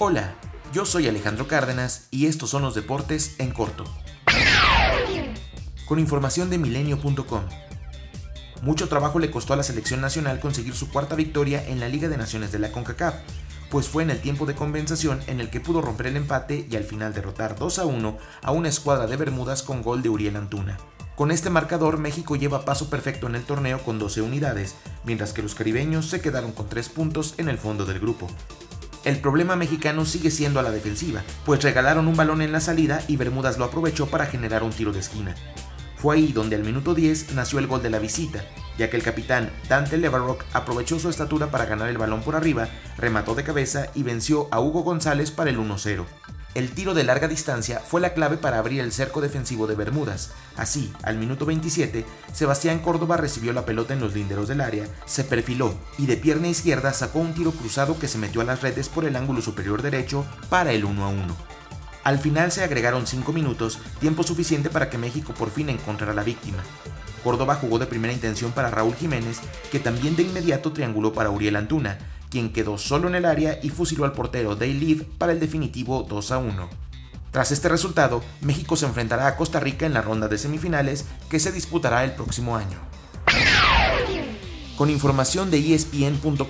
Hola, yo soy Alejandro Cárdenas y estos son los deportes en corto. Con información de milenio.com. Mucho trabajo le costó a la selección nacional conseguir su cuarta victoria en la Liga de Naciones de la CONCACAF, pues fue en el tiempo de compensación en el que pudo romper el empate y al final derrotar 2 a 1 a una escuadra de Bermudas con gol de Uriel Antuna. Con este marcador, México lleva paso perfecto en el torneo con 12 unidades, mientras que los caribeños se quedaron con 3 puntos en el fondo del grupo. El problema mexicano sigue siendo a la defensiva, pues regalaron un balón en la salida y Bermudas lo aprovechó para generar un tiro de esquina. Fue ahí donde al minuto 10 nació el gol de la visita, ya que el capitán Dante Levarock aprovechó su estatura para ganar el balón por arriba, remató de cabeza y venció a Hugo González para el 1-0. El tiro de larga distancia fue la clave para abrir el cerco defensivo de Bermudas. Así, al minuto 27, Sebastián Córdoba recibió la pelota en los linderos del área, se perfiló y de pierna izquierda sacó un tiro cruzado que se metió a las redes por el ángulo superior derecho para el 1 a 1. Al final se agregaron 5 minutos, tiempo suficiente para que México por fin encontrara la víctima. Córdoba jugó de primera intención para Raúl Jiménez, que también de inmediato trianguló para Uriel Antuna, quien quedó solo en el área y fusiló al portero Day para el definitivo 2 a 1. Tras este resultado, México se enfrentará a Costa Rica en la ronda de semifinales que se disputará el próximo año. Con información de espn.com.mx,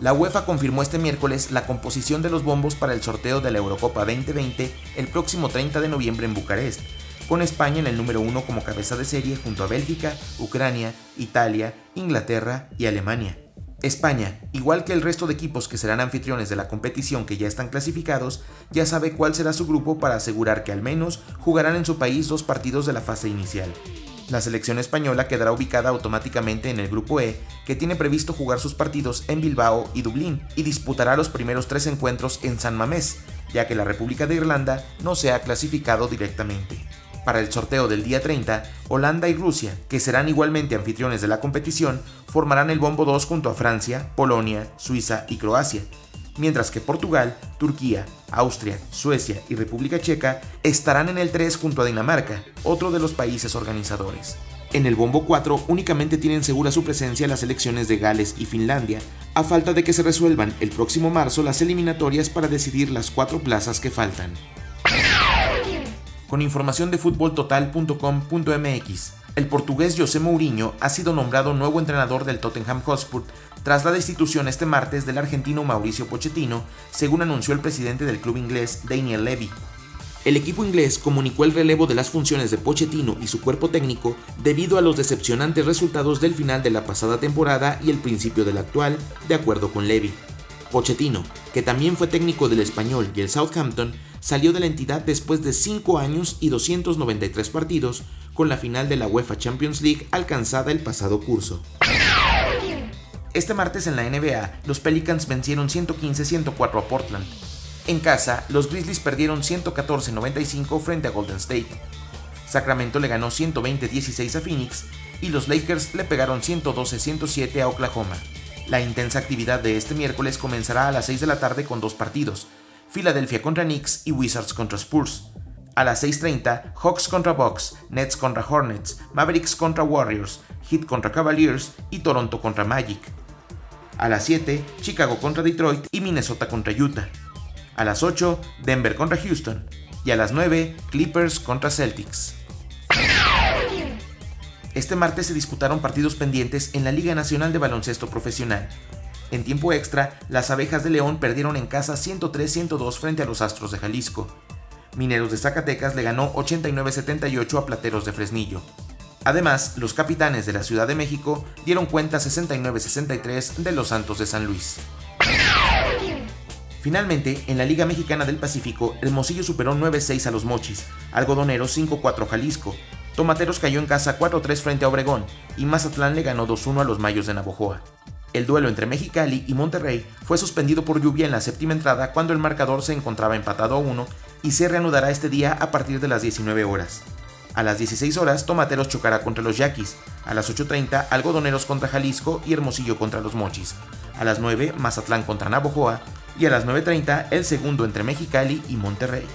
la UEFA confirmó este miércoles la composición de los bombos para el sorteo de la Eurocopa 2020 el próximo 30 de noviembre en Bucarest, con España en el número 1 como cabeza de serie junto a Bélgica, Ucrania, Italia, Inglaterra y Alemania. España, igual que el resto de equipos que serán anfitriones de la competición que ya están clasificados, ya sabe cuál será su grupo para asegurar que al menos jugarán en su país dos partidos de la fase inicial. La selección española quedará ubicada automáticamente en el grupo E, que tiene previsto jugar sus partidos en Bilbao y Dublín, y disputará los primeros tres encuentros en San Mamés, ya que la República de Irlanda no se ha clasificado directamente. Para el sorteo del día 30, Holanda y Rusia, que serán igualmente anfitriones de la competición, formarán el bombo 2 junto a Francia, Polonia, Suiza y Croacia, mientras que Portugal, Turquía, Austria, Suecia y República Checa estarán en el 3 junto a Dinamarca, otro de los países organizadores. En el bombo 4 únicamente tienen segura su presencia las elecciones de Gales y Finlandia, a falta de que se resuelvan el próximo marzo las eliminatorias para decidir las cuatro plazas que faltan con información de futboltotal.com.mx. El portugués José Mourinho ha sido nombrado nuevo entrenador del Tottenham Hotspur tras la destitución este martes del argentino Mauricio Pochettino, según anunció el presidente del club inglés Daniel Levy. El equipo inglés comunicó el relevo de las funciones de Pochettino y su cuerpo técnico debido a los decepcionantes resultados del final de la pasada temporada y el principio de la actual, de acuerdo con Levy. Pochettino, que también fue técnico del Español y el Southampton, salió de la entidad después de 5 años y 293 partidos, con la final de la UEFA Champions League alcanzada el pasado curso. Este martes en la NBA, los Pelicans vencieron 115-104 a Portland. En casa, los Grizzlies perdieron 114-95 frente a Golden State. Sacramento le ganó 120-16 a Phoenix y los Lakers le pegaron 112-107 a Oklahoma. La intensa actividad de este miércoles comenzará a las 6 de la tarde con dos partidos, Philadelphia contra Knicks y Wizards contra Spurs. A las 6.30, Hawks contra Bucks, Nets contra Hornets, Mavericks contra Warriors, Heat contra Cavaliers y Toronto contra Magic. A las 7, Chicago contra Detroit y Minnesota contra Utah. A las 8, Denver contra Houston. Y a las 9, Clippers contra Celtics. Este martes se disputaron partidos pendientes en la Liga Nacional de Baloncesto Profesional. En tiempo extra, las abejas de León perdieron en casa 103-102 frente a los Astros de Jalisco. Mineros de Zacatecas le ganó 89-78 a Plateros de Fresnillo. Además, los capitanes de la Ciudad de México dieron cuenta 69-63 de los Santos de San Luis. Finalmente, en la Liga Mexicana del Pacífico, Hermosillo superó 9-6 a los Mochis, Algodoneros 5-4 Jalisco, Tomateros cayó en casa 4-3 frente a Obregón y Mazatlán le ganó 2-1 a los Mayos de Navojoa. El duelo entre Mexicali y Monterrey fue suspendido por lluvia en la séptima entrada cuando el marcador se encontraba empatado a 1 y se reanudará este día a partir de las 19 horas. A las 16 horas, Tomateros chocará contra los Yaquis. A las 8.30, Algodoneros contra Jalisco y Hermosillo contra los Mochis. A las 9, Mazatlán contra Navojoa. Y a las 9.30, el segundo entre Mexicali y Monterrey.